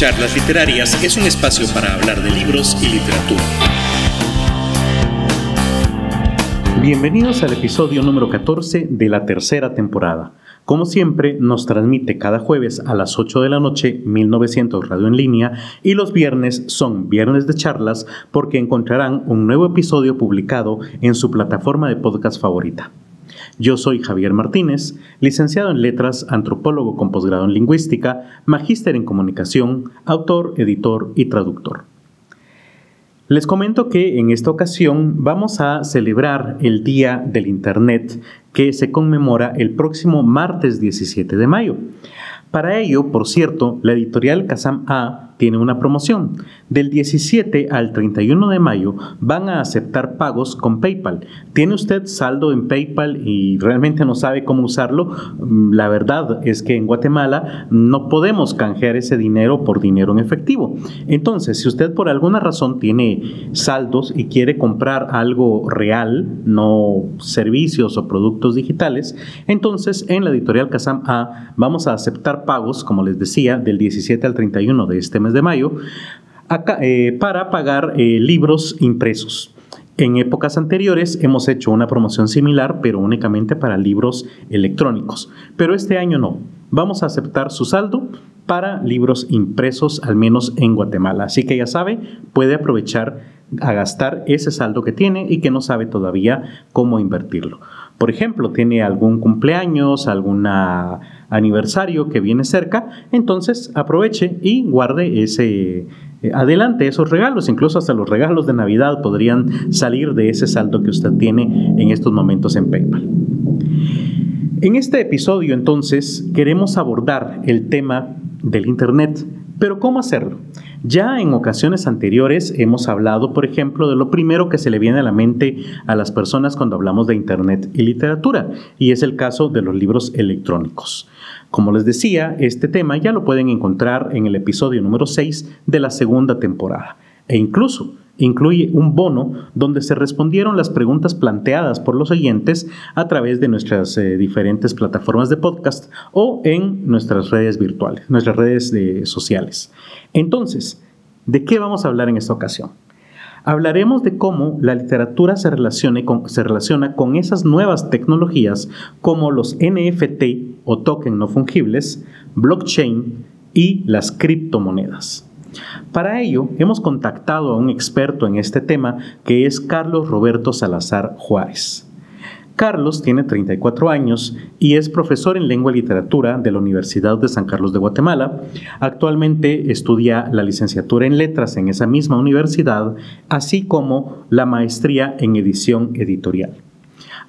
Charlas Literarias es un espacio para hablar de libros y literatura. Bienvenidos al episodio número 14 de la tercera temporada. Como siempre, nos transmite cada jueves a las 8 de la noche 1900 Radio en línea y los viernes son viernes de charlas porque encontrarán un nuevo episodio publicado en su plataforma de podcast favorita. Yo soy Javier Martínez, licenciado en Letras, antropólogo con posgrado en Lingüística, magíster en Comunicación, autor, editor y traductor. Les comento que en esta ocasión vamos a celebrar el Día del Internet que se conmemora el próximo martes 17 de mayo. Para ello, por cierto, la editorial Kazam A tiene una promoción. Del 17 al 31 de mayo van a aceptar pagos con PayPal. ¿Tiene usted saldo en PayPal y realmente no sabe cómo usarlo? Mm, la verdad es que en Guatemala no podemos canjear ese dinero por dinero en efectivo. Entonces, si usted por alguna razón tiene saldos y quiere comprar algo real, no servicios o productos digitales, entonces en la editorial Kazam A vamos a aceptar pagos, como les decía, del 17 al 31 de este mes de mayo, eh, para pagar eh, libros impresos. En épocas anteriores hemos hecho una promoción similar, pero únicamente para libros electrónicos. Pero este año no. Vamos a aceptar su saldo para libros impresos, al menos en Guatemala. Así que ya sabe, puede aprovechar a gastar ese saldo que tiene y que no sabe todavía cómo invertirlo. Por ejemplo, tiene algún cumpleaños, algún aniversario que viene cerca, entonces aproveche y guarde ese, eh, adelante esos regalos, incluso hasta los regalos de Navidad podrían salir de ese saldo que usted tiene en estos momentos en PayPal. En este episodio entonces queremos abordar el tema del Internet, pero ¿cómo hacerlo? Ya en ocasiones anteriores hemos hablado, por ejemplo, de lo primero que se le viene a la mente a las personas cuando hablamos de Internet y literatura, y es el caso de los libros electrónicos. Como les decía, este tema ya lo pueden encontrar en el episodio número 6 de la segunda temporada, e incluso incluye un bono donde se respondieron las preguntas planteadas por los oyentes a través de nuestras eh, diferentes plataformas de podcast o en nuestras redes virtuales, nuestras redes eh, sociales. Entonces, ¿de qué vamos a hablar en esta ocasión? Hablaremos de cómo la literatura se, se relaciona con esas nuevas tecnologías como los NFT o token no fungibles, blockchain y las criptomonedas. Para ello, hemos contactado a un experto en este tema que es Carlos Roberto Salazar Juárez. Carlos tiene 34 años y es profesor en lengua y literatura de la Universidad de San Carlos de Guatemala. Actualmente estudia la licenciatura en letras en esa misma universidad, así como la maestría en edición editorial.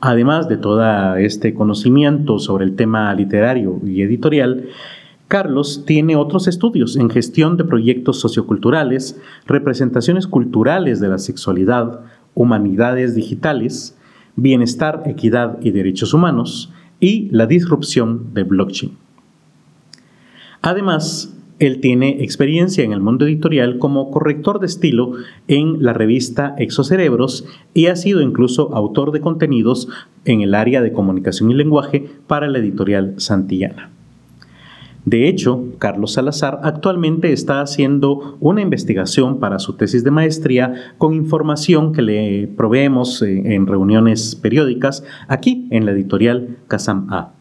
Además de todo este conocimiento sobre el tema literario y editorial, Carlos tiene otros estudios en gestión de proyectos socioculturales, representaciones culturales de la sexualidad, humanidades digitales, bienestar, equidad y derechos humanos y la disrupción de blockchain. Además, él tiene experiencia en el mundo editorial como corrector de estilo en la revista Exocerebros y ha sido incluso autor de contenidos en el área de comunicación y lenguaje para la editorial Santillana. De hecho, Carlos Salazar actualmente está haciendo una investigación para su tesis de maestría con información que le proveemos eh, en reuniones periódicas aquí en la editorial Casam A.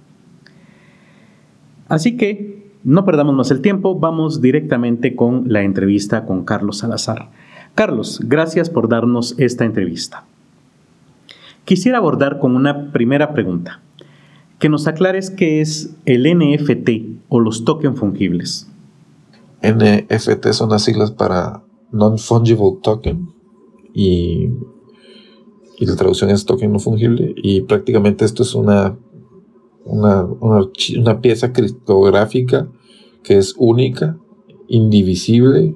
Así que no perdamos más el tiempo, vamos directamente con la entrevista con Carlos Salazar. Carlos, gracias por darnos esta entrevista. Quisiera abordar con una primera pregunta que nos aclares qué es el NFT o los tokens fungibles. NFT son las siglas para Non-Fungible Token y, y, la traducción es token no fungible y prácticamente esto es una, una, una, pieza criptográfica que es única, indivisible,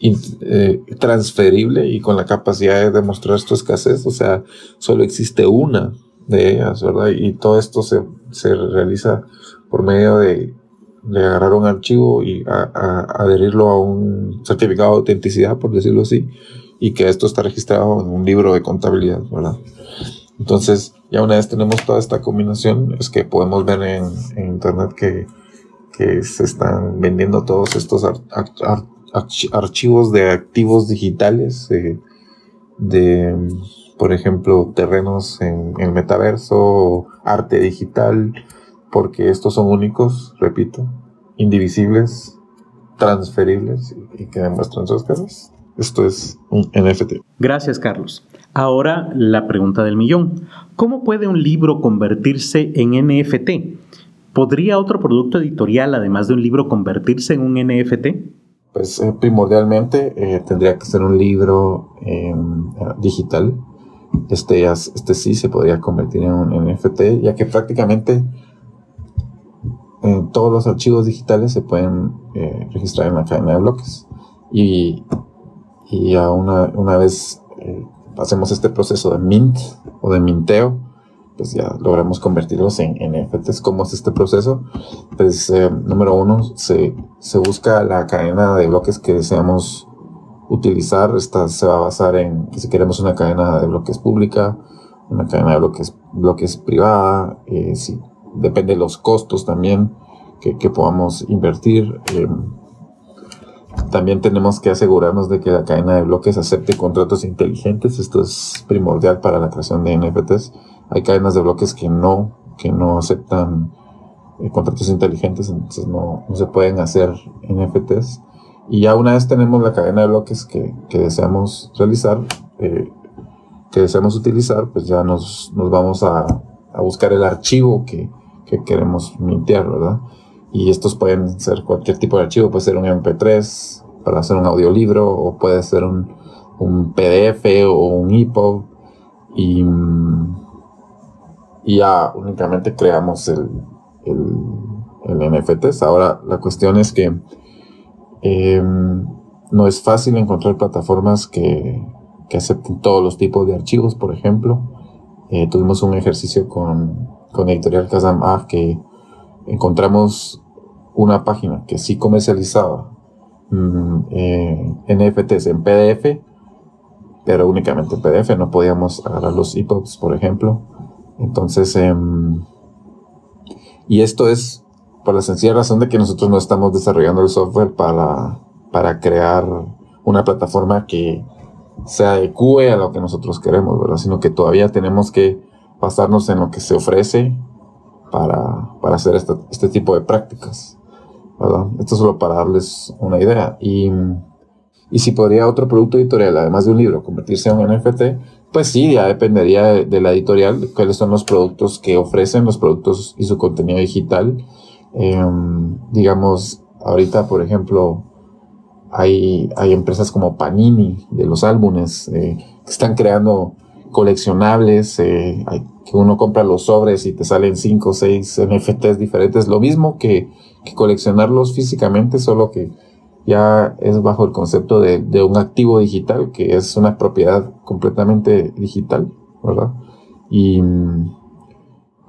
eh, transferible y con la capacidad de demostrar su escasez, o sea, solo existe una de ellas, ¿verdad? Y todo esto se, se realiza por medio de, de, agarrar un archivo y adherirlo a un certificado de autenticidad, por decirlo así, y que esto está registrado en un libro de contabilidad, ¿verdad? Entonces, ya una vez tenemos toda esta combinación, es que podemos ver en, internet que, que se están vendiendo todos estos archivos de activos digitales, de, por ejemplo, terrenos en el metaverso, arte digital, porque estos son únicos, repito, indivisibles, transferibles y que demuestran sus caras. Esto es un NFT. Gracias, Carlos. Ahora la pregunta del millón. ¿Cómo puede un libro convertirse en NFT? ¿Podría otro producto editorial, además de un libro, convertirse en un NFT? Pues eh, primordialmente eh, tendría que ser un libro em, digital. Este, este sí se podría convertir en un NFT, ya que prácticamente todos los archivos digitales se pueden eh, registrar en la cadena de bloques. Y, y a una, una vez hacemos este proceso de mint o de minteo, pues ya logramos convertirlos en NFTs. ¿Cómo es este proceso? Pues eh, número uno, se, se, busca la cadena de bloques que deseamos utilizar. Esta se va a basar en si queremos una cadena de bloques pública, una cadena de bloques, bloques privada, eh, si, depende de los costos también que, que podamos invertir. Eh, también tenemos que asegurarnos de que la cadena de bloques acepte contratos inteligentes. Esto es primordial para la creación de NFTs. Hay cadenas de bloques que no, que no aceptan eh, contratos inteligentes, entonces no, se pueden hacer NFTs. Y ya una vez tenemos la cadena de bloques que, deseamos realizar, eh, que deseamos utilizar, pues ya nos, vamos a, buscar el archivo que, que queremos mintear, ¿verdad? Y estos pueden ser cualquier tipo de archivo, puede ser un MP3 para hacer un audiolibro, o puede ser un, un PDF o un EPUB. Y, y, ya únicamente creamos el, el, el NFTs. Ahora la cuestión es que em, no es fácil encontrar plataformas que, que, acepten todos los tipos de archivos, por ejemplo. Eh, tuvimos un ejercicio con, con Editorial Kazam que encontramos una página que sí comercializaba mm, eh, NFTs en PDF, pero únicamente en PDF, no podíamos agarrar los EPUBs, por ejemplo. Entonces, em, y esto es por la sencilla razón de que nosotros no estamos desarrollando el software para, para crear una plataforma que se adecue a lo que nosotros queremos, ¿verdad? Sino que todavía tenemos que basarnos en lo que se ofrece para, para hacer este, este tipo de prácticas. ¿verdad? Esto solo para darles una idea. Y, y, si podría otro producto editorial, además de un libro, convertirse en un NFT, pues sí, ya dependería de, la editorial, cuáles son los productos que ofrecen, los productos y su contenido digital. Em, digamos, ahorita, por ejemplo, hay, hay empresas como Panini de los álbumes eh, que están creando coleccionables, eh, que uno compra los sobres y te salen 5 o 6 NFTs diferentes, lo mismo que, coleccionarlos físicamente, solo que ya es bajo el concepto de, un activo digital, que es una propiedad completamente digital, ¿verdad? Y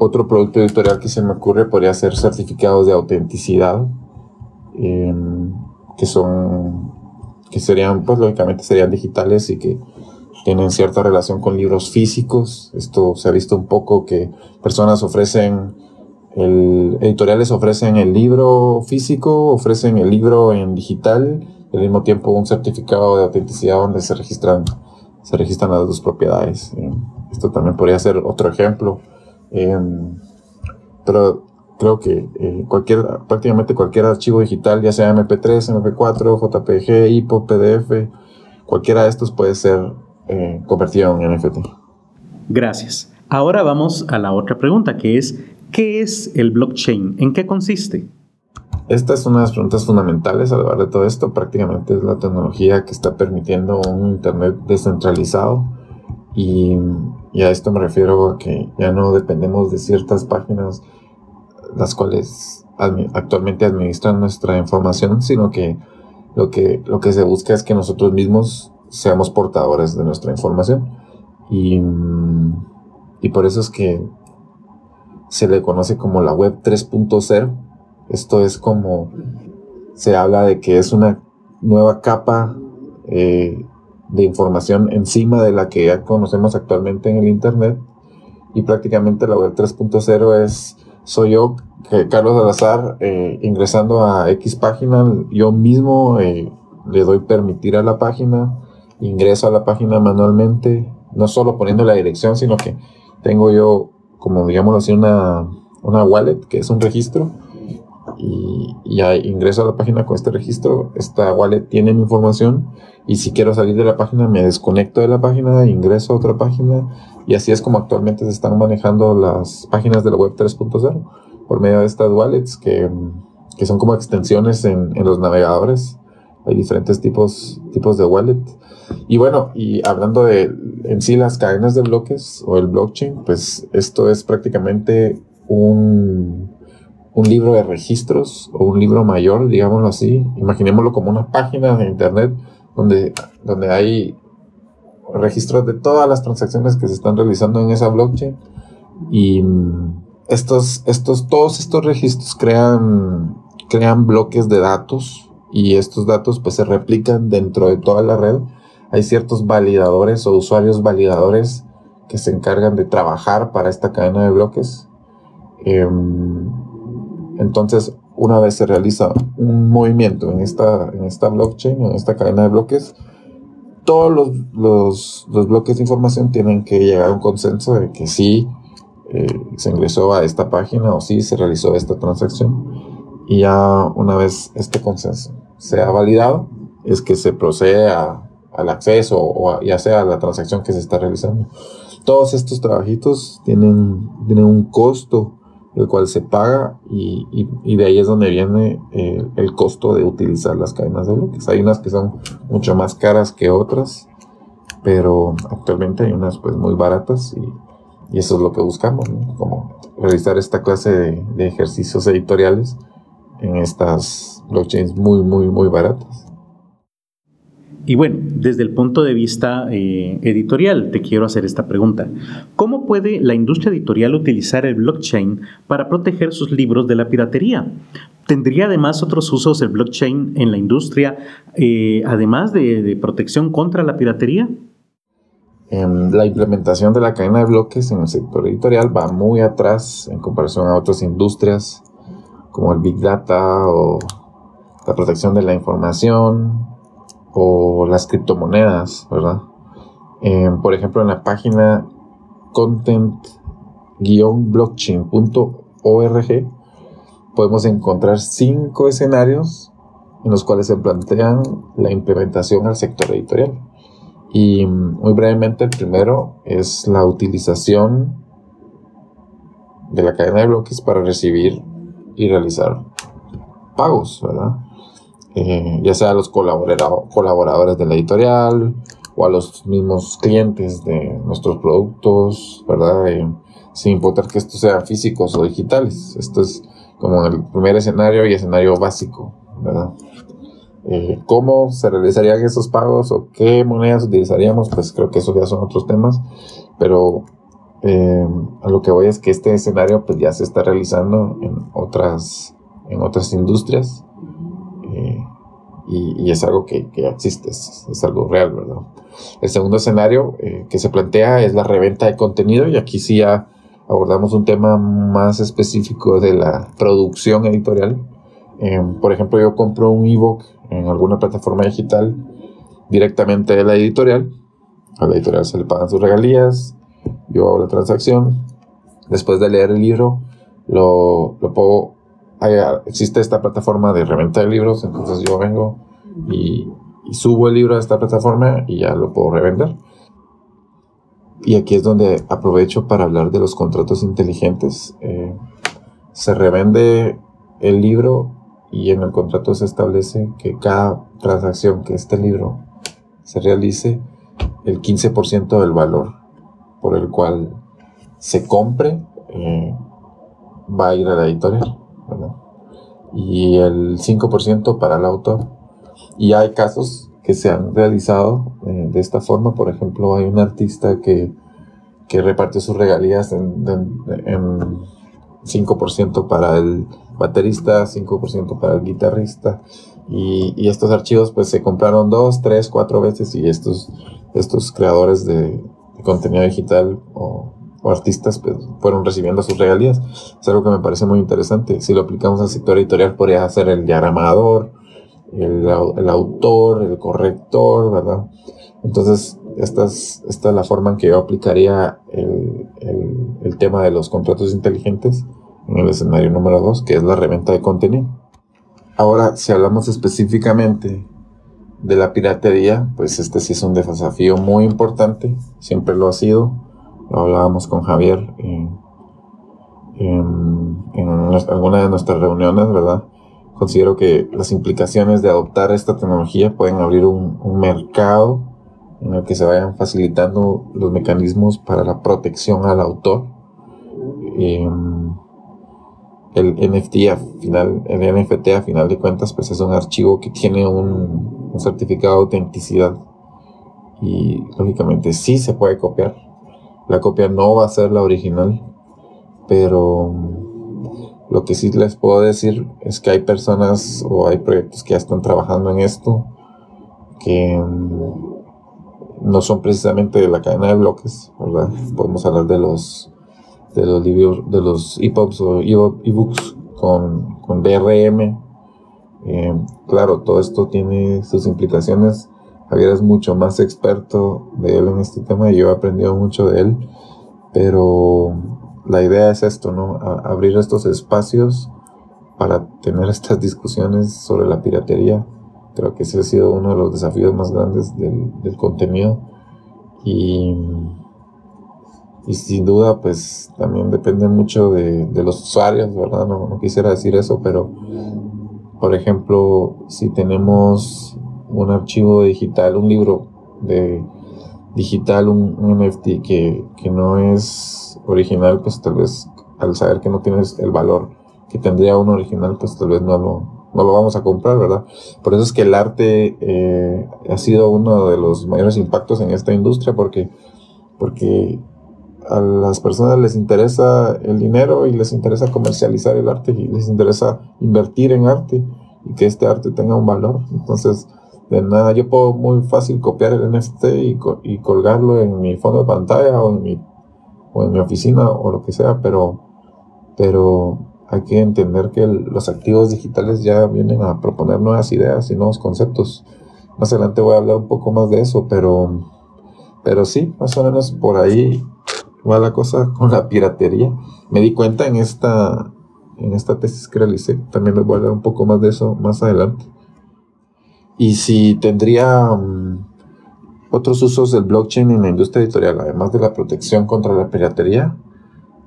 otro producto editorial que se me ocurre podría ser certificados de autenticidad, em, que son, que serían, pues lógicamente serían digitales y que tienen cierta relación con libros físicos. Esto se ha visto un poco que personas ofrecen, el, editoriales ofrecen el libro físico, ofrecen el libro en digital, y al mismo tiempo un certificado de autenticidad donde se registran, se registran las dos propiedades. Eh, esto también podría ser otro ejemplo. Em, pero creo que eh, cualquier, prácticamente cualquier archivo digital, ya sea MP3, MP4, JPG, IPO, PDF, cualquiera de estos puede ser eh, convertido en NFT. Gracias. Ahora vamos a la otra pregunta, que es, ¿qué es el blockchain? ¿En qué consiste? Esta es una de las preguntas fundamentales al hablar de todo esto. Prácticamente es la tecnología que está permitiendo un Internet descentralizado. Y, y, a esto me refiero a que ya no dependemos de ciertas páginas las cuales actualmente administran nuestra información, sino que lo que, lo que se busca es que nosotros mismos seamos portadores de nuestra información. Y, y por eso es que se le conoce como la web 3.0. Esto es como se habla de que es una nueva capa eh, de información encima de la que ya conocemos actualmente en el Internet. Y prácticamente la web 3.0 es soy yo, Carlos Salazar, eh, ingresando a X página, yo mismo eh, le doy permitir a la página, ingreso a la página manualmente, no solo poniendo la dirección, sino que tengo yo, como digamos así, una, una wallet, que es un registro, y, ya ingreso a la página con este registro, esta wallet tiene mi información, y si quiero salir de la página, me desconecto de la página, ingreso a otra página, y así es como actualmente se están manejando las páginas de la web 3.0 por medio de estas wallets que, que son como extensiones en, en, los navegadores. Hay diferentes tipos, tipos de wallet. Y bueno, y hablando de en sí las cadenas de bloques o el blockchain, pues esto es prácticamente un, un libro de registros o un libro mayor, digámoslo así. Imaginémoslo como una página de internet donde, donde hay registros de todas las transacciones que se están realizando en esa blockchain y estos, estos, todos estos registros crean, crean bloques de datos y estos datos pues se replican dentro de toda la red. Hay ciertos validadores o usuarios validadores que se encargan de trabajar para esta cadena de bloques. Em, entonces, una vez se realiza un movimiento en esta, en esta blockchain, en esta cadena de bloques, todos los, los, los bloques de información tienen que llegar a un consenso de que sí eh, se ingresó a esta página o si se realizó esta transacción. Y ya una vez este consenso sea validado, es que se procede al acceso o ya sea a la transacción que se está realizando. Todos estos trabajitos tienen, tienen un costo el cual se paga y, y, de ahí es donde viene eh, el costo de utilizar las cadenas de bloques. Hay unas que son mucho más caras que otras, pero actualmente hay unas pues muy baratas y y eso es lo que buscamos, como realizar esta clase de, ejercicios editoriales en estas blockchains muy, muy, muy baratas. Y bueno, desde el punto de vista eh, editorial, te quiero hacer esta pregunta. ¿Cómo puede la industria editorial utilizar el blockchain para proteger sus libros de la piratería? ¿Tendría además otros usos el blockchain en la industria, eh, además de, de protección contra la piratería? la implementación de la cadena de bloques en el sector editorial va muy atrás en comparación a otras industrias como el Big Data o la protección de la información o las criptomonedas, ¿verdad? Em, por ejemplo, en la página content-blockchain.org podemos encontrar cinco escenarios en los cuales se plantean la implementación al sector editorial. Y muy brevemente, el primero es la utilización de la cadena de bloques para recibir y realizar pagos, ¿verdad? Eh, ya sea a los colaboradores de la editorial o a los mismos clientes de nuestros productos, ¿verdad? Eh, sin importar que estos sean físicos o digitales. Esto es como el primer escenario y escenario básico, ¿verdad? Eh, cómo se realizarían esos pagos o qué monedas utilizaríamos, pues creo que esos ya son otros temas, pero a lo que voy es que este escenario pues ya se está realizando en otras, en otras industrias eh, y, es algo que, que existe, es, es, algo real, ¿verdad? El segundo escenario que se plantea es la reventa de contenido y aquí sí ya abordamos un tema más específico de la producción editorial. por ejemplo, yo compro un ebook en alguna plataforma digital directamente de la editorial. A la editorial se le pagan sus regalías, yo hago la transacción. Después de leer el libro, lo, lo puedo. Existe esta plataforma de reventa de libros, entonces yo vengo y, subo el libro a esta plataforma y ya lo puedo revender. Y aquí es donde aprovecho para hablar de los contratos inteligentes. Eh, se revende el libro y en el contrato se establece que cada transacción que este libro se realice, el 15% del valor por el cual se compre eh, va a ir a la editorial. Y el 5% para el autor. Y hay casos que se han realizado eh, de esta forma. Por ejemplo, hay un artista que, que reparte sus regalías en, en 5% para el baterista, 5% para el guitarrista. Y, estos archivos pues se compraron dos, tres, cuatro veces y estos, estos creadores de, contenido digital o o artistas pues, fueron recibiendo sus regalías. Es algo que me parece muy interesante. Si lo aplicamos al sector editorial, podría ser el diagramador, el, el autor, el corrector, ¿verdad? Entonces, esta es, esta es la forma en que yo aplicaría el, el, tema de los contratos inteligentes en el escenario número 2, que es la reventa de contenido. Ahora, si hablamos específicamente de la piratería, pues este sí es un desafío muy importante, siempre lo ha sido. Hablábamos con Javier en, alguna de nuestras reuniones, ¿verdad? Considero que las implicaciones de adoptar esta tecnología pueden abrir un, mercado en el que se vayan facilitando los mecanismos para la protección al autor. Em, el NFT a final, el NFT a final de cuentas, pues es un archivo que tiene un certificado de autenticidad. Y lógicamente sí se puede copiar. La copia no va a ser la original, pero lo que sí les puedo decir es que hay personas o hay proyectos que ya están trabajando en esto que no son precisamente de la cadena de bloques. Podemos hablar de los de los libros, de los o ebooks con, con DRM, eh, claro, todo esto tiene sus implicaciones. Javier es mucho más experto de él en este tema y yo he aprendido mucho de él, pero la idea es esto, ¿no? abrir estos espacios para tener estas discusiones sobre la piratería. Creo que ese ha sido uno de los desafíos más grandes del, contenido y, sin duda pues también depende mucho de, los usuarios, ¿verdad? No quisiera decir eso, pero por ejemplo, si tenemos un archivo digital, un libro de digital, un, NFT que, no es original, pues tal vez al saber que no tienes el valor que tendría un original, pues tal vez no lo, no lo vamos a comprar, ¿verdad? Por eso es que el arte eh, ha sido uno de los mayores impactos en esta industria, porque, porque a las personas les interesa el dinero y les interesa comercializar el arte y les interesa invertir en arte y que este arte tenga un valor. Entonces, de nada, yo puedo muy fácil copiar el NFT y, y colgarlo en mi fondo de pantalla o en mi, o en mi oficina o lo que sea, pero, pero hay que entender que los activos digitales ya vienen a proponer nuevas ideas y nuevos conceptos. Más adelante voy a hablar un poco más de eso, pero, pero sí, más o menos por ahí va la cosa con la piratería. Me di cuenta en esta, en esta tesis que realicé. También les voy a hablar un poco más de eso más adelante. Y si tendría mm, otros usos del blockchain en la industria editorial, además de la protección contra la piratería,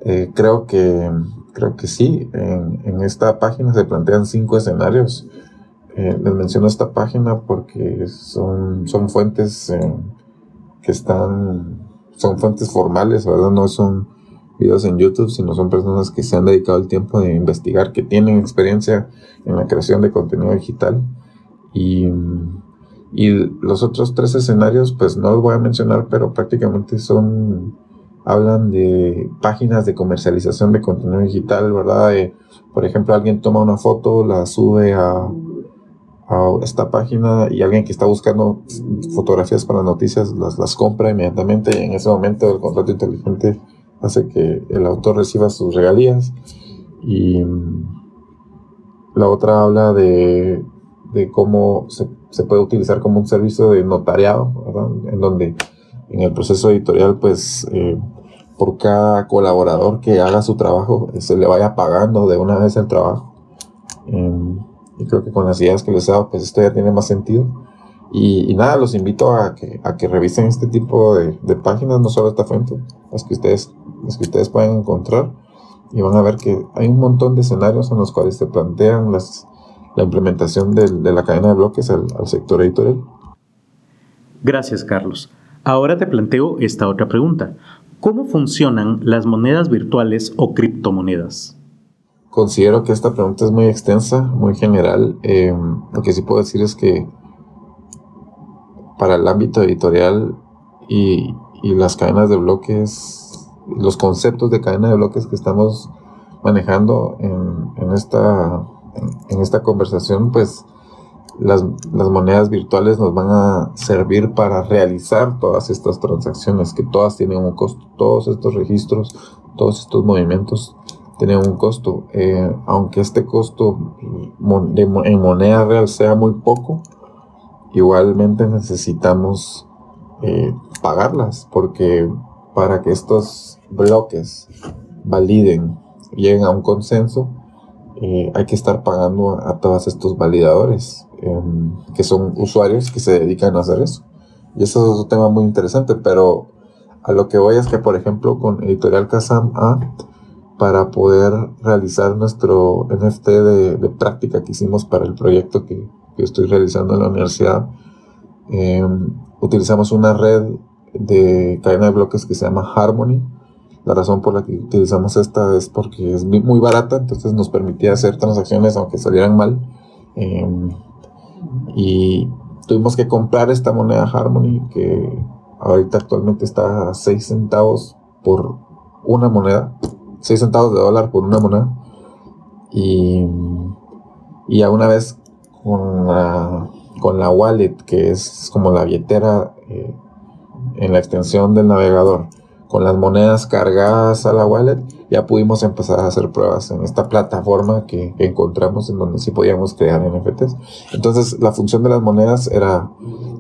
eh, creo, que, creo que sí. En, esta página se plantean cinco escenarios. Eh, les menciono esta página porque son, son fuentes eh, que están son fuentes formales, ¿verdad? No son videos en YouTube, sino son personas que se han dedicado el tiempo de investigar, que tienen experiencia en la creación de contenido digital. Y, y los otros tres escenarios, pues no los voy a mencionar, pero prácticamente son, hablan de páginas de comercialización de contenido digital, ¿verdad? por ejemplo, alguien toma una foto, la sube a a esta página y alguien que está buscando fotografías para noticias las, las compra inmediatamente y en ese momento el contrato inteligente hace que el autor reciba sus regalías y la otra habla de, de cómo se, puede utilizar como un servicio de notariado, en donde en el proceso editorial pues eh, por cada colaborador que haga su trabajo se le vaya pagando de una vez el trabajo. Em, y creo que con las ideas que les he dado, pues esto ya tiene más sentido. Y, nada, los invito a que, a que revisen este tipo de, de, páginas, no solo esta fuente, las que, ustedes, las que ustedes pueden encontrar. Y van a ver que hay un montón de escenarios en los cuales se plantean las, la implementación de, de la cadena de bloques al, al sector editorial. Gracias, Carlos. Ahora te planteo esta otra pregunta. ¿Cómo funcionan las monedas virtuales o criptomonedas? Considero que esta pregunta es muy extensa, muy general. Eh, lo que sí puedo decir es que para el ámbito editorial y, las cadenas de bloques, los conceptos de cadena de bloques que estamos manejando en, esta, en, esta conversación, pues las, monedas virtuales nos van a servir para realizar todas estas transacciones, que todas tienen un costo, todos estos registros, todos estos movimientos tienen un costo, eh, aunque este costo en moneda real sea muy poco, igualmente necesitamos eh, pagarlas, porque para que estos bloques validen, lleguen a un consenso, eh, hay que estar pagando a, todos estos validadores, em, que son usuarios que se dedican a hacer eso. Y eso es un tema muy interesante, pero a lo que voy es que, por ejemplo, con Editorial Kazam para poder realizar nuestro NFT de, práctica que hicimos para el proyecto que, estoy realizando en la universidad, em, utilizamos una red de cadena de bloques que se llama Harmony, la razón por la que utilizamos esta es porque es muy barata, entonces nos permitía hacer transacciones aunque salieran mal. Em, y tuvimos que comprar esta moneda Harmony que ahorita actualmente está a 6 centavos por una moneda. 6 centavos de dólar por una moneda. Y, y a una vez con la, con la wallet, que es como la billetera eh, en la extensión del navegador con las monedas cargadas a la wallet, ya pudimos empezar a hacer pruebas en esta plataforma que, encontramos en donde sí podíamos crear NFTs. Entonces, la función de las monedas era,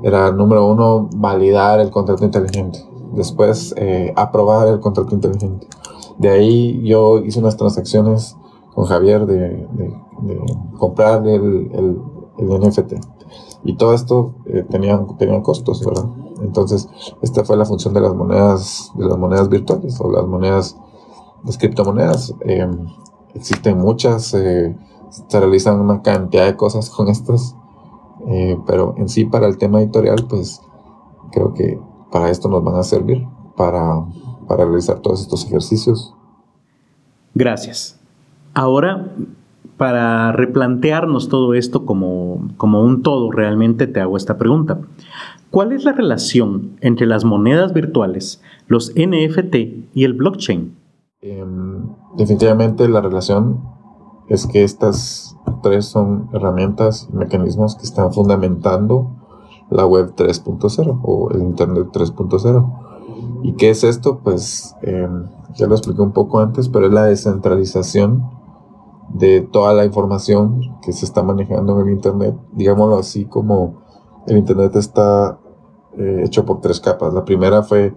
era número uno, validar el contrato inteligente. Después, eh, aprobar el contrato inteligente. De ahí yo hice unas transacciones con Javier de, comprar el, el, el NFT. Y todo esto eh, tenían, tenían costos, ¿verdad? Entonces, esta fue la función de las monedas, de las monedas virtuales o las monedas, las criptomonedas. Em, existen muchas, eh, se realizan una cantidad de cosas con estas, eh, pero en sí para el tema editorial, pues creo que para esto nos van a servir, para, para realizar todos estos ejercicios. Gracias. Ahora para replantearnos todo esto como, un todo, realmente te hago esta pregunta. ¿Cuál es la relación entre las monedas virtuales, los NFT y el blockchain? Em, definitivamente la relación es que estas tres son herramientas y mecanismos que están fundamentando la web 3.0 o el Internet 3.0. ¿Y qué es esto? Pues em, ya lo expliqué un poco antes, pero es la descentralización de toda la información que se está manejando en el Internet. Digámoslo así como el Internet está eh, hecho por tres capas. La primera fue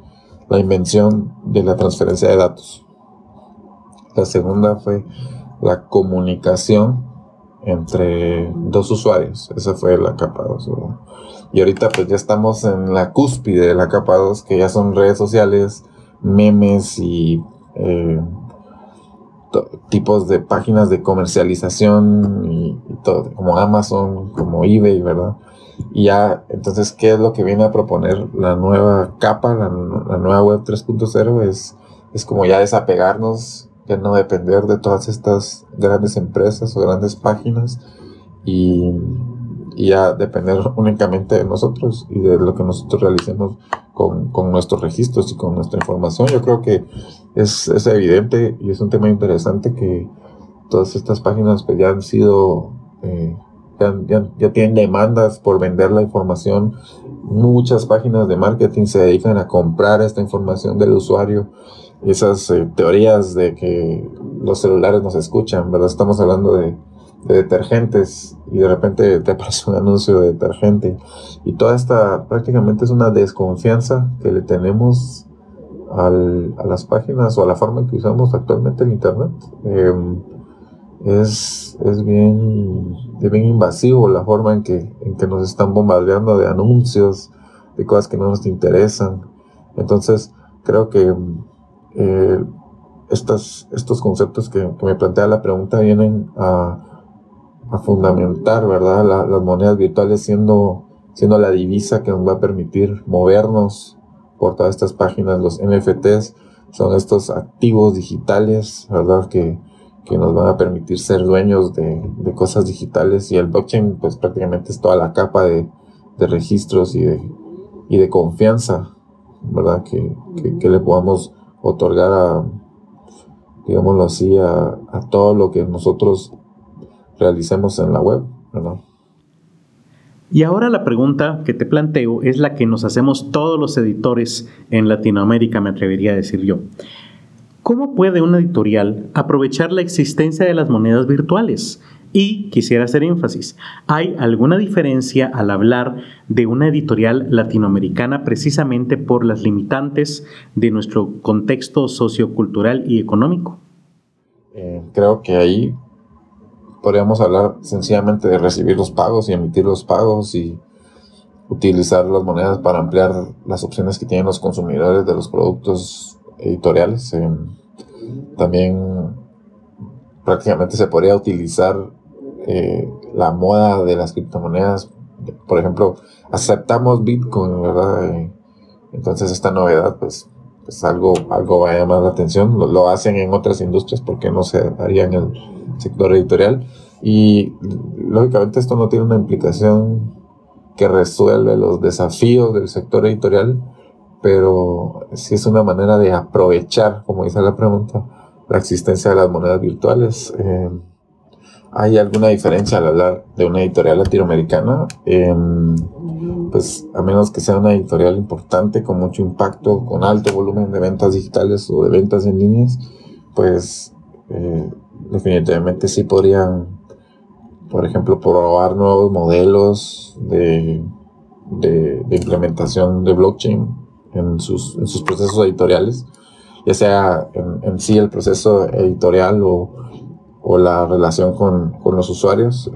la invención de la transferencia de datos. La segunda fue la comunicación entre dos usuarios. Esa fue la capa 2. Y ahorita pues ya estamos en la cúspide de la capa 2, que ya son redes sociales, memes y eh, tipos de páginas de comercialización y, todo, como Amazon, como eBay, ¿verdad? Y ya, entonces, ¿qué es lo que viene a proponer la nueva capa, la, nueva web 3.0? Es, es como ya desapegarnos, ya no depender de todas estas grandes empresas o grandes páginas y, y ya depender únicamente de nosotros y de lo que nosotros realicemos con, con nuestros registros y con nuestra información. Yo creo que es, es, evidente y es un tema interesante que todas estas páginas pues, ya han sido, eh, ya, tienen demandas por vender la información. Muchas páginas de marketing se dedican a comprar esta información del usuario. Esas eh, teorías de que los celulares nos escuchan, ¿verdad? Estamos hablando de de detergentes y de repente te aparece un anuncio de detergente y toda esta prácticamente es una desconfianza que le tenemos al, a las páginas o a la forma en que usamos actualmente el internet em, es, es bien, bien invasivo la forma en que, en que nos están bombardeando de anuncios de cosas que no nos interesan entonces creo que eh, estos, estos conceptos que, que me plantea la pregunta vienen a a fundamentar, ¿verdad? las monedas virtuales siendo, siendo la divisa que nos va a permitir movernos por todas estas páginas. Los NFTs son estos activos digitales, ¿verdad? Que, que nos van a permitir ser dueños de, de, cosas digitales y el blockchain pues prácticamente es toda la capa de, de registros y de, y de confianza, ¿verdad? Que, que, le podamos otorgar a, digámoslo así, a, a todo lo que nosotros realicemos en la web, Y ahora la pregunta que te planteo es la que nos hacemos todos los editores en Latinoamérica, me atrevería a decir yo. ¿Cómo puede una editorial aprovechar la existencia de las monedas virtuales? Y quisiera hacer énfasis, ¿hay alguna diferencia al hablar de una editorial latinoamericana precisamente por las limitantes de nuestro contexto sociocultural y económico? Eh, creo que ahí podríamos hablar sencillamente de recibir los pagos y emitir los pagos y utilizar las monedas para ampliar las opciones que tienen los consumidores de los productos editoriales. Eh, también prácticamente se podría utilizar eh, la moda de las criptomonedas. Por ejemplo, aceptamos Bitcoin, ¿verdad? Eh, entonces esta novedad, pues, pues, algo, algo va a llamar la atención. Lo, hacen en otras industrias porque no se haría en el sector editorial. Y lógicamente esto no tiene una implicación que resuelve los desafíos del sector editorial, pero sí es una manera de aprovechar, como dice la pregunta, la existencia de las monedas virtuales. Eh, ¿Hay alguna diferencia al hablar de una editorial latinoamericana? Em, pues a menos que sea una editorial importante, con mucho impacto, con alto volumen de ventas digitales o de ventas en líneas, pues eh, definitivamente sí podrían, por ejemplo, probar nuevos modelos de, de, implementación de blockchain en sus, procesos editoriales, ya sea en, sí el proceso editorial o la relación con, los usuarios,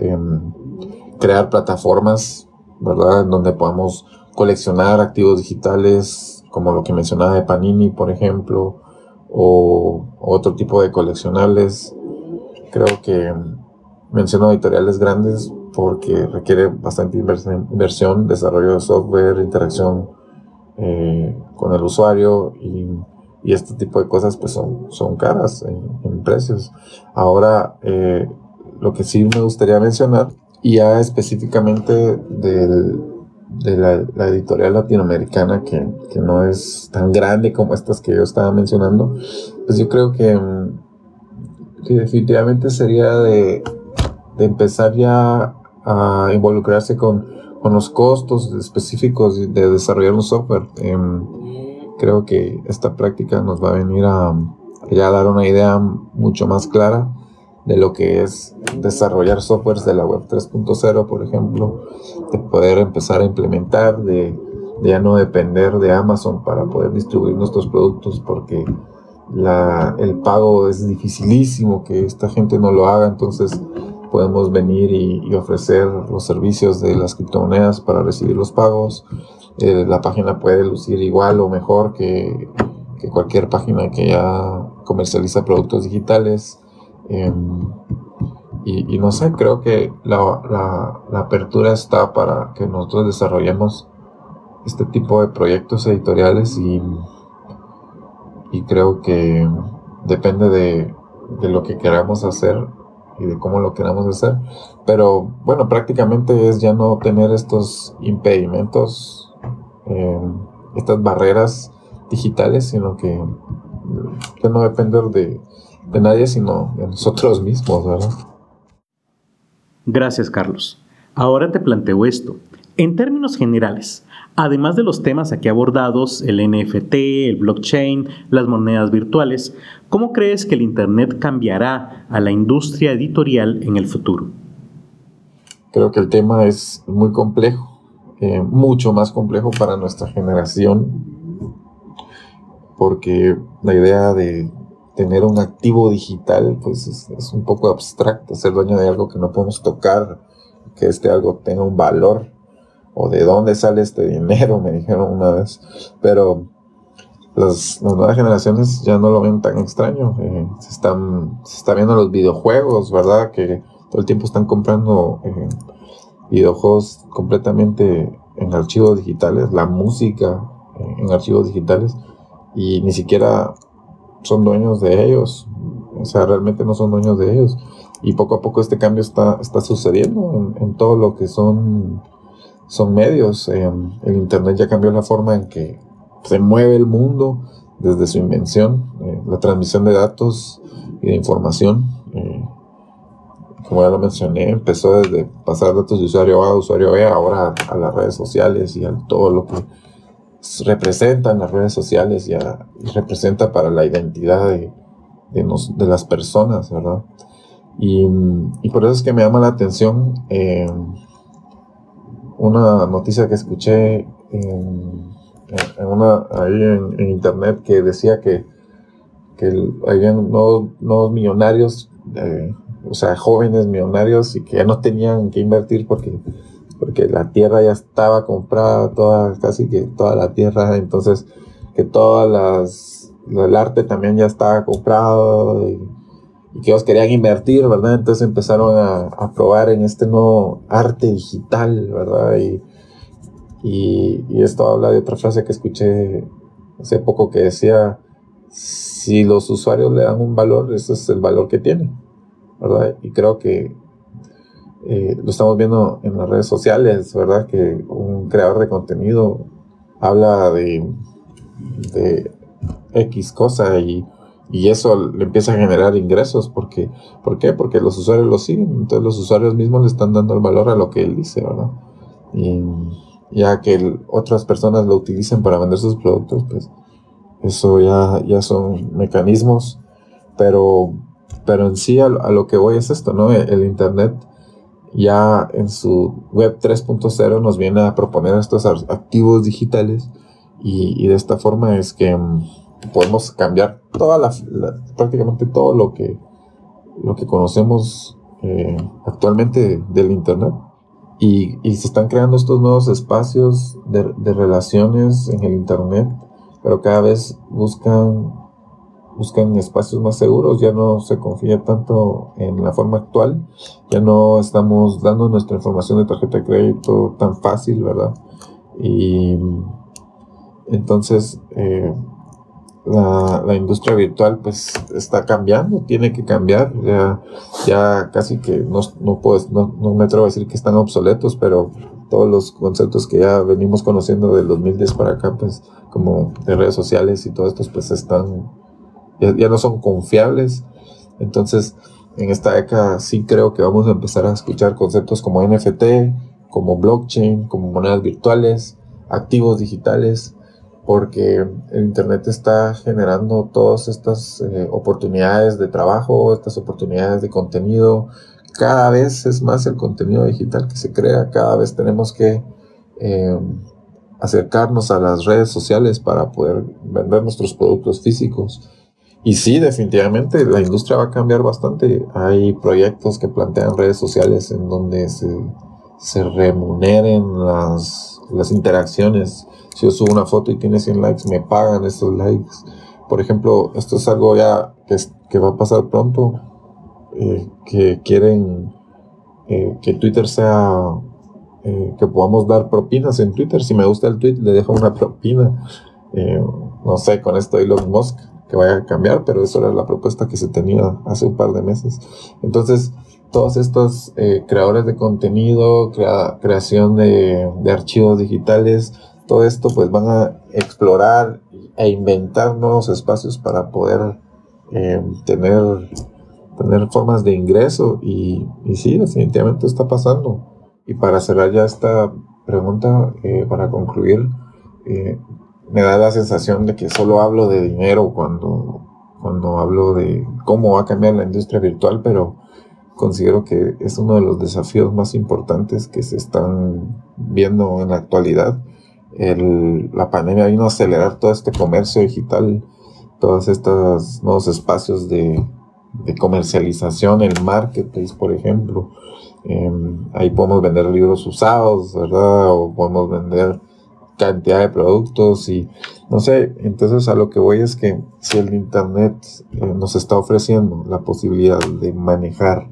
crear plataformas, ¿verdad? Donde podamos coleccionar activos digitales, como lo que mencionaba de Panini, por ejemplo, o, otro tipo de coleccionables. Creo que menciono editoriales grandes porque requiere bastante inversión, desarrollo de software, interacción eh, con el usuario y y este tipo de cosas pues son, son caras en, precios. Ahora, eh, lo que sí me gustaría mencionar, ya específicamente de la, editorial latinoamericana, que, no es tan grande como estas que yo estaba mencionando, pues yo creo que, que definitivamente sería de, empezar ya a involucrarse con, con los costos específicos de desarrollar un software. Eh, creo que esta práctica nos va a venir a, dar una idea mucho más clara de lo que es desarrollar softwares de la web 3.0, por ejemplo, de poder empezar a implementar, de, ya no depender de Amazon para poder distribuir nuestros productos, porque la, el pago es dificilísimo que esta gente no lo haga, entonces podemos venir y, ofrecer los servicios de las criptomonedas para recibir los pagos, eh, la página puede lucir igual o mejor que, cualquier página que ya comercializa productos digitales. Em, y, no sé, creo que la, apertura está para que nosotros desarrollemos este tipo de proyectos editoriales y, y creo que depende de, de lo que queramos hacer y de cómo lo queramos hacer. Pero bueno, prácticamente es ya no tener estos impedimentos estas barreras digitales, sino que, no depender de, de nadie, sino de nosotros mismos, ¿verdad? Gracias, Carlos. Ahora te planteo esto. En términos generales, además de los temas aquí abordados, el NFT, el blockchain, las monedas virtuales, ¿cómo crees que el Internet cambiará a la industria editorial en el futuro? Creo que el tema es muy complejo eh, mucho más complejo para nuestra generación, porque la idea de tener un activo digital, pues es, un poco abstracto, ser dueño de algo que no podemos tocar, que este algo tenga un valor, o de dónde sale este dinero, me dijeron una vez, pero las, nuevas generaciones ya no lo ven tan extraño, eh, se, están, está viendo los videojuegos, ¿verdad? Que todo el tiempo están comprando eh, videojuegos completamente en archivos digitales, la música en archivos digitales y ni siquiera son dueños de ellos. O sea, realmente no son dueños de ellos. Y poco a poco este cambio está, está sucediendo en, todo lo que son, son medios. el Internet ya cambió la forma en que se mueve el mundo desde su invención, eh, la transmisión de datos y de información. Eh, como ya lo mencioné, empezó desde pasar datos de usuario A a usuario B, ahora a las redes sociales y a todo lo que representan las redes sociales y, representa para la identidad de, de, las personas, ¿verdad? Y, por eso es que me llama la atención eh, una noticia que escuché en, una, ahí en, internet que decía que, que habían nuevos, millonarios eh, o sea, jóvenes millonarios y que ya no tenían que invertir porque, porque la tierra ya estaba comprada, toda, casi que toda la tierra, entonces que todas las, el arte también ya estaba comprado y, que ellos querían invertir, ¿verdad? Entonces empezaron a, probar en este nuevo arte digital, ¿verdad? Y, y, y esto habla de otra frase que escuché hace poco que decía, si los usuarios le dan un valor, ese es el valor que tienen. ¿verdad? Y creo que eh, lo estamos viendo en las redes sociales, ¿verdad? Que un creador de contenido habla de X cosa y, y, eso le empieza a generar ingresos. Porque, ¿Por qué? Porque los usuarios lo siguen, entonces los usuarios mismos le están dando el valor a lo que él dice, ¿verdad? Y ya que otras personas lo utilicen para vender sus productos, pues eso ya, ya son mecanismos, pero pero en sí a, lo que voy es esto, ¿no? El, Internet ya en su web 3.0 nos viene a proponer estos activos digitales y, de esta forma es que mm, podemos cambiar toda la, prácticamente todo lo que, lo que conocemos eh, actualmente del Internet. Y, se están creando estos nuevos espacios de, de relaciones en el Internet, pero cada vez buscan buscan espacios más seguros, ya no se confía tanto en la forma actual, ya no estamos dando nuestra información de tarjeta de crédito tan fácil, ¿verdad? Y entonces eh, la, industria virtual pues está cambiando, tiene que cambiar, ya, ya casi que no, no, no, no me atrevo a decir que están obsoletos, pero todos los conceptos que ya venimos conociendo del 2010 para acá, pues como de redes sociales y todo esto, pues están ya, no son confiables. Entonces, en esta década sí creo que vamos a empezar a escuchar conceptos como NFT, como blockchain, como monedas virtuales, activos digitales, porque el Internet está generando todas estas eh, oportunidades de trabajo, estas oportunidades de contenido. Cada vez es más el contenido digital que se crea, cada vez tenemos que eh, acercarnos a las redes sociales para poder vender nuestros productos físicos. Y sí, definitivamente la industria va a cambiar bastante. Hay proyectos que plantean redes sociales en donde se, remuneren las, las interacciones. Si yo subo una foto y tiene 100 likes, me pagan esos likes. Por ejemplo, esto es algo ya que, que va a pasar pronto, eh, que quieren eh, que Twitter sea, eh, que podamos dar propinas en Twitter. Si me gusta el tweet, le dejo una propina. no sé, con esto Elon Musk que vaya a cambiar, pero eso era la propuesta que se tenía hace un par de meses. Entonces, todos estos eh, creadores de contenido, creación de, archivos digitales, todo esto pues van a explorar e inventar nuevos espacios para poder eh, tener, tener formas de ingreso y, sí, definitivamente está pasando. Y para cerrar ya esta pregunta, eh, para concluir, me da la sensación de que solo hablo de dinero cuando, cuando hablo de cómo va a cambiar la industria virtual, pero considero que es uno de los desafíos más importantes que se están viendo en la actualidad. la pandemia vino a acelerar todo este comercio digital, todos estos nuevos espacios de, comercialización, el marketplace, por ejemplo. Em, ahí podemos vender libros usados, ¿verdad? O podemos vender cantidad de productos y no sé, entonces a lo que voy es que si el Internet eh, nos está ofreciendo la posibilidad de manejar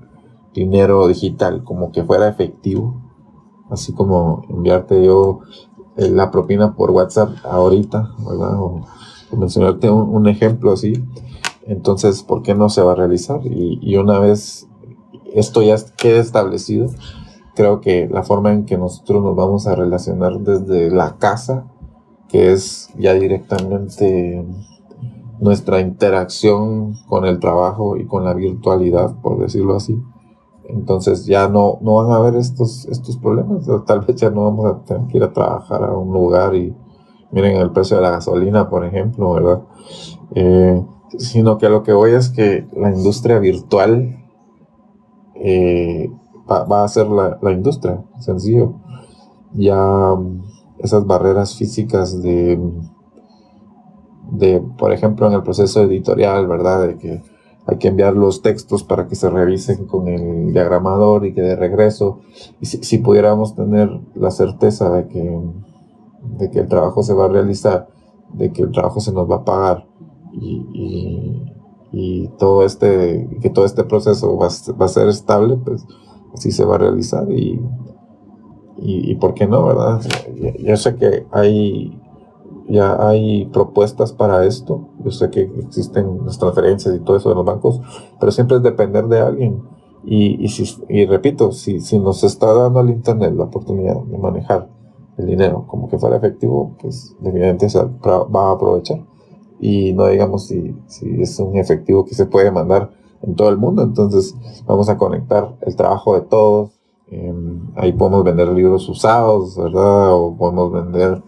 dinero digital como que fuera efectivo, así como enviarte yo eh, la propina por WhatsApp ahorita, ¿verdad? O, mencionarte un, ejemplo así, entonces, ¿por qué no se va a realizar? Y, y una vez esto ya quede establecido, creo que la forma en que nosotros nos vamos a relacionar desde la casa, que es ya directamente nuestra interacción con el trabajo y con la virtualidad, por decirlo así, Entonces ya no, no van a haber estos, estos problemas. Tal vez ya no vamos a tener que ir a trabajar a un lugar y miren el precio de la gasolina, por ejemplo, ¿verdad? Eh, sino que lo que voy es que la industria virtual eh, va, a ser la, la, industria, sencillo. Ya mm, esas barreras físicas de, de, por ejemplo, en el proceso editorial, ¿verdad? De que hay que enviar los textos para que se revisen con el diagramador y que de regreso, y si, pudiéramos tener la certeza de que, de que el trabajo se va a realizar, de que el trabajo se nos va a pagar y, y, todo este, que todo este proceso va, va, a ser estable, pues así se va a realizar y, y, por qué no, ¿verdad? Yo sé que hay ya hay propuestas para esto. Yo sé que existen las transferencias y todo eso de los bancos, pero siempre es depender de alguien. Y, y, si, y repito, si, si nos está dando el Internet la oportunidad de manejar el dinero como que fuera efectivo, pues definitivamente se va a aprovechar. Y no digamos si, si es un efectivo que se puede mandar en todo el mundo, entonces vamos a conectar el trabajo de todos. Em, ahí podemos vender libros usados, ¿verdad? O podemos vender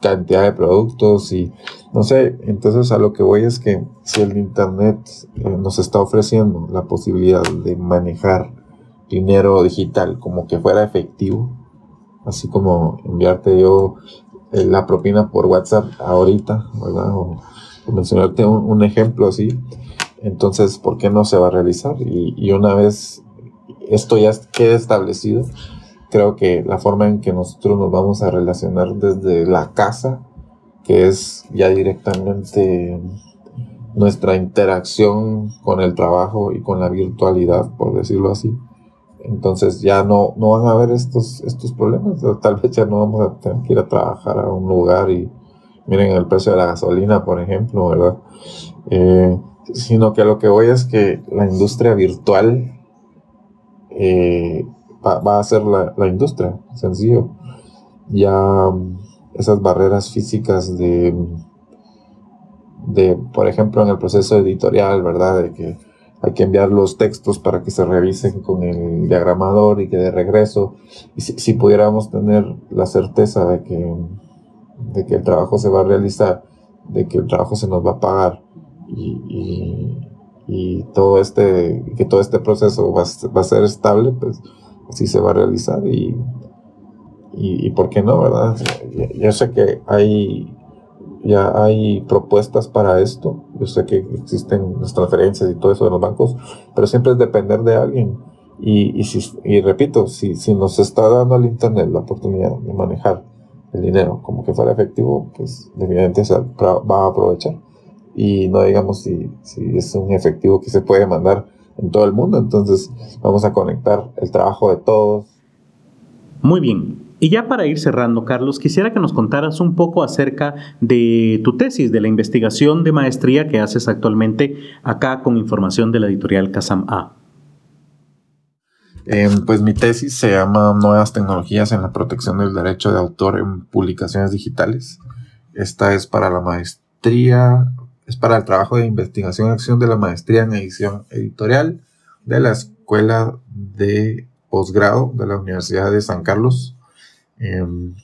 cantidad de productos y no sé, entonces a lo que voy es que si el Internet eh, nos está ofreciendo la posibilidad de manejar dinero digital como que fuera efectivo, así como enviarte yo eh, la propina por WhatsApp ahorita, ¿verdad? O, mencionarte un, ejemplo así, entonces, ¿por qué no se va a realizar? Y, y una vez esto ya quede establecido, creo que la forma en que nosotros nos vamos a relacionar desde la casa, que es ya directamente nuestra interacción con el trabajo y con la virtualidad, por decirlo así. Entonces ya no, no van a haber estos, estos problemas. Tal vez ya no vamos a tener que ir a trabajar a un lugar y miren el precio de la gasolina, por ejemplo, ¿verdad? Eh, sino que lo que voy es que la industria virtual eh, va, a ser la, la, industria, sencillo. Ya mm, esas barreras físicas de, de, por ejemplo, en el proceso editorial, ¿verdad? De que hay que enviar los textos para que se revisen con el diagramador y que de regreso, y si, pudiéramos tener la certeza de que, de que el trabajo se va a realizar, de que el trabajo se nos va a pagar y, y, todo este, que todo este proceso va, va a ser estable, pues si se va a realizar y, y, por qué no, ¿verdad? Yo sé que hay ya hay propuestas para esto. Yo sé que existen las transferencias y todo eso de los bancos, pero siempre es depender de alguien. Y, y, si, y repito, si, si nos está dando al Internet la oportunidad de manejar el dinero como que fuera efectivo, pues definitivamente se va a aprovechar. Y no digamos si, si es un efectivo que se puede mandar en todo el mundo. Entonces vamos a conectar el trabajo de todos. Muy bien. Y ya para ir cerrando, Carlos, quisiera que nos contaras un poco acerca de tu tesis, de la investigación de maestría que haces actualmente acá con información de la editorial Casam A. Em, pues mi tesis se llama Nuevas tecnologías en la protección del derecho de autor en publicaciones digitales. Esta es para la maestría es para el trabajo de investigación y acción de la maestría en edición editorial de la Escuela de Posgrado de la Universidad de San Carlos. Em,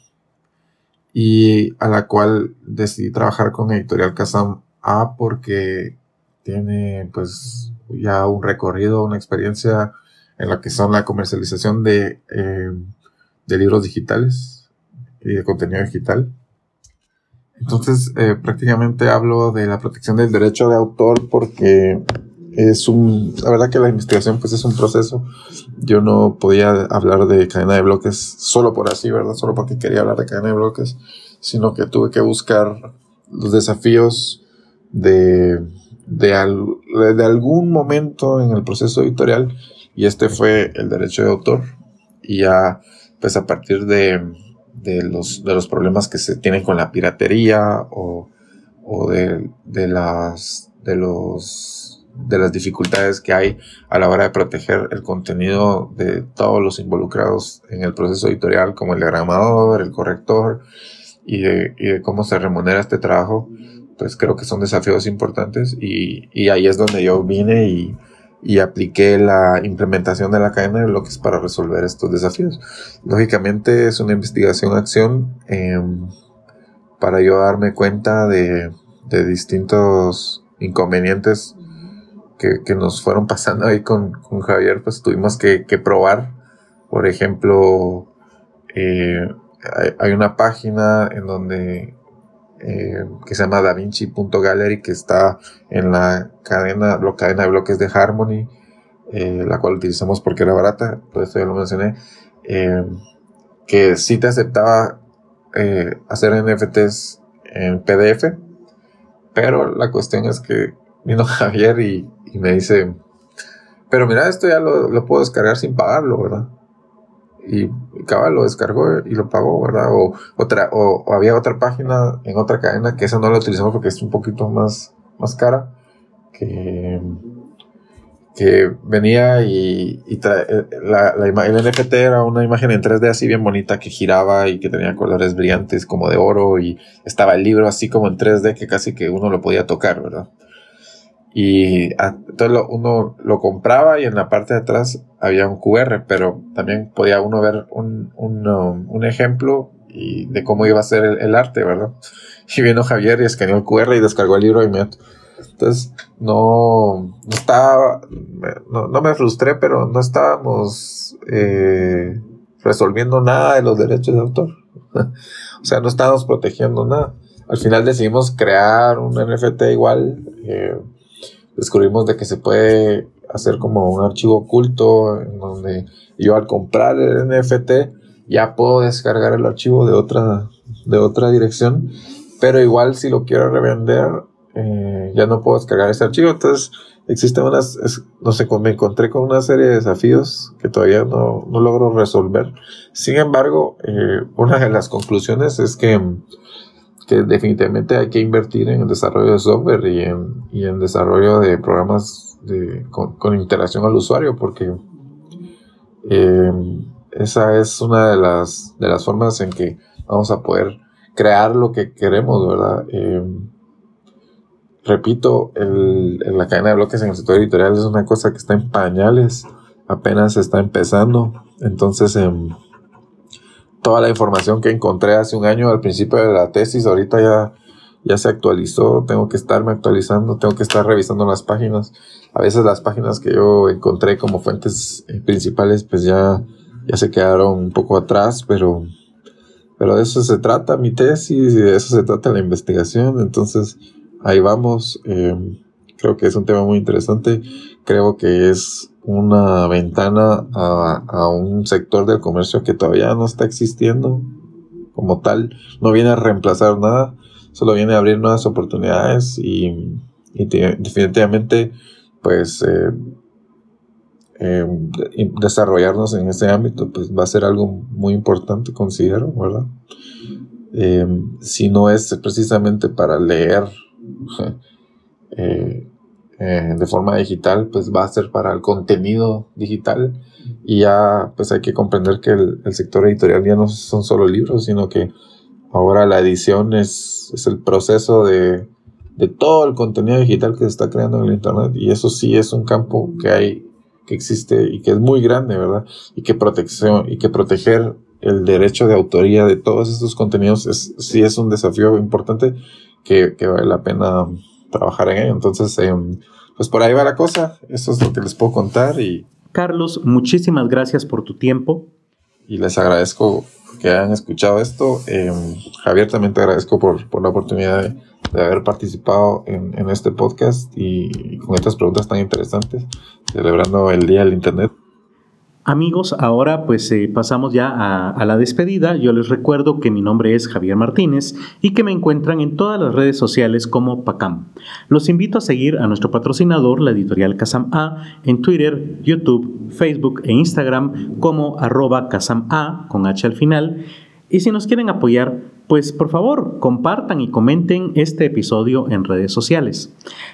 y a la cual decidí trabajar con Editorial Casam A porque tiene pues ya un recorrido, una experiencia en la que son la comercialización de, em, de libros digitales y de contenido digital. Entonces, eh, prácticamente hablo de la protección del derecho de autor porque es un, la verdad que la investigación pues es un proceso. Yo no podía hablar de cadena de bloques solo por así, ¿verdad? Solo porque quería hablar de cadena de bloques, sino que tuve que buscar los desafíos de, de, de algún momento en el proceso editorial y este fue el derecho de autor. Y ya, pues a partir de, de los, de los problemas que se tienen con la piratería o, o de, de, las, de, los, de las dificultades que hay a la hora de proteger el contenido de todos los involucrados en el proceso editorial, como el diagramador, el corrector, y de, y de cómo se remunera este trabajo, pues creo que son desafíos importantes y, y ahí es donde yo vine y y apliqué la implementación de la cadena de bloques para resolver estos desafíos. Lógicamente es una investigación-acción em, para yo darme cuenta de, distintos inconvenientes que, nos fueron pasando ahí con, Javier, pues tuvimos que, probar, por ejemplo, eh, hay, una página en donde eh, que se llama davinci.gallery que está en la cadena, la cadena de bloques de Harmony, eh, la cual utilizamos porque era barata, por eso ya lo mencioné, eh, que sí te aceptaba hacer NFTs en PDF, pero la cuestión es que vino Javier y, me dice, pero mira, esto ya lo puedo descargar sin pagarlo, ¿verdad? Y cabal lo descargó y lo pagó, ¿verdad? O, otra, o, había otra página en otra cadena que esa no la utilizamos porque es un poquito más, más cara, que, que venía y, y eh, la, la el NFT era una imagen en 3D así bien bonita que giraba y que tenía colores brillantes como de oro y estaba el libro así como en 3D que casi que uno lo podía tocar, ¿verdad? Y entonces uno lo compraba y en la parte de atrás había un QR, pero también podía uno ver un, un, um, un ejemplo y de cómo iba a ser el, arte, ¿verdad? Y vino Javier y escaneó el QR y descargó el libro inmediato. Entonces, no, no estaba, no, no, me frustré, pero no estábamos eh, resolviendo nada de los derechos de autor. o sea, no estábamos protegiendo nada. Al final decidimos crear un NFT igual. Eh, descubrimos de que se puede hacer como un archivo oculto en donde yo al comprar el NFT ya puedo descargar el archivo de otra, de otra dirección, pero igual si lo quiero revender eh, ya no puedo descargar ese archivo, entonces existen unas, no sé, me encontré con una serie de desafíos que todavía no, no logro resolver. Sin embargo, eh, una de las conclusiones es que que definitivamente hay que invertir en el desarrollo de software y en, y en desarrollo de programas de, con, interacción al usuario, porque eh, esa es una de las, de las formas en que vamos a poder crear lo que queremos, ¿verdad? Eh, repito, el, la cadena de bloques en el sector editorial es una cosa que está en pañales, apenas está empezando, entonces... Eh, toda la información que encontré hace un año al principio de la tesis, ahorita ya, ya se actualizó, tengo que estarme actualizando, tengo que estar revisando las páginas. A veces las páginas que yo encontré como fuentes eh, principales pues ya, ya se quedaron un poco atrás, pero, pero de eso se trata mi tesis y de eso se trata la investigación, entonces ahí vamos. Eh, creo que es un tema muy interesante, creo que es una ventana a, un sector del comercio que todavía no está existiendo como tal, no viene a reemplazar nada, solo viene a abrir nuevas oportunidades y, definitivamente pues eh, eh, desarrollarnos en este ámbito pues va a ser algo muy importante considero, ¿verdad? Eh, si no es precisamente para leer de forma digital, pues va a ser para el contenido digital y ya pues hay que comprender que el, sector editorial ya no son solo libros, sino que ahora la edición es, es el proceso de, de, todo el contenido digital que se está creando en el Internet y eso sí es un campo que hay, que existe y que es muy grande, ¿verdad? Y que protección y que proteger el derecho de autoría de todos estos contenidos es, sí es un desafío importante que vale la pena trabajar en ello. Entonces, em, pues por ahí va la cosa. Eso es lo que les puedo contar. Y, Carlos, muchísimas gracias por tu tiempo. Y les agradezco que hayan escuchado esto. Em, Javier, también te agradezco por, por la oportunidad de, haber participado en, en, este podcast y con estas preguntas tan interesantes, celebrando el Día del Internet. Amigos, ahora pues eh, pasamos ya a, la despedida. Yo les recuerdo que mi nombre es Javier Martínez y que me encuentran en todas las redes sociales como PACAM. Los invito a seguir a nuestro patrocinador, la editorial Casam A, en Twitter, YouTube, Facebook e Instagram como arroba Casam A con H al final. Y si nos quieren apoyar, pues por favor compartan y comenten este episodio en redes sociales.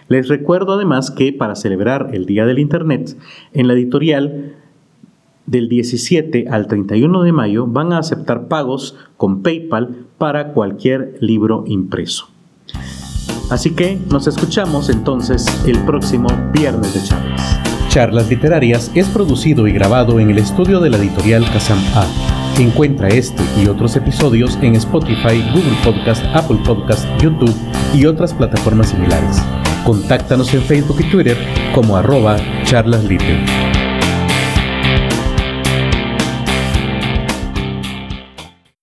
Les recuerdo además que para celebrar el Día del Internet, en la editorial del 17 al 31 de mayo van a aceptar pagos con PayPal para cualquier libro impreso. Así que nos escuchamos entonces el próximo viernes de charlas. Charlas Literarias es producido y grabado en el estudio de la editorial Kazam A. Encuentra este y otros episodios en Spotify, Google Podcast, Apple Podcast, YouTube y otras plataformas similares. Contáctanos en Facebook y Twitter como arroba charlasliter.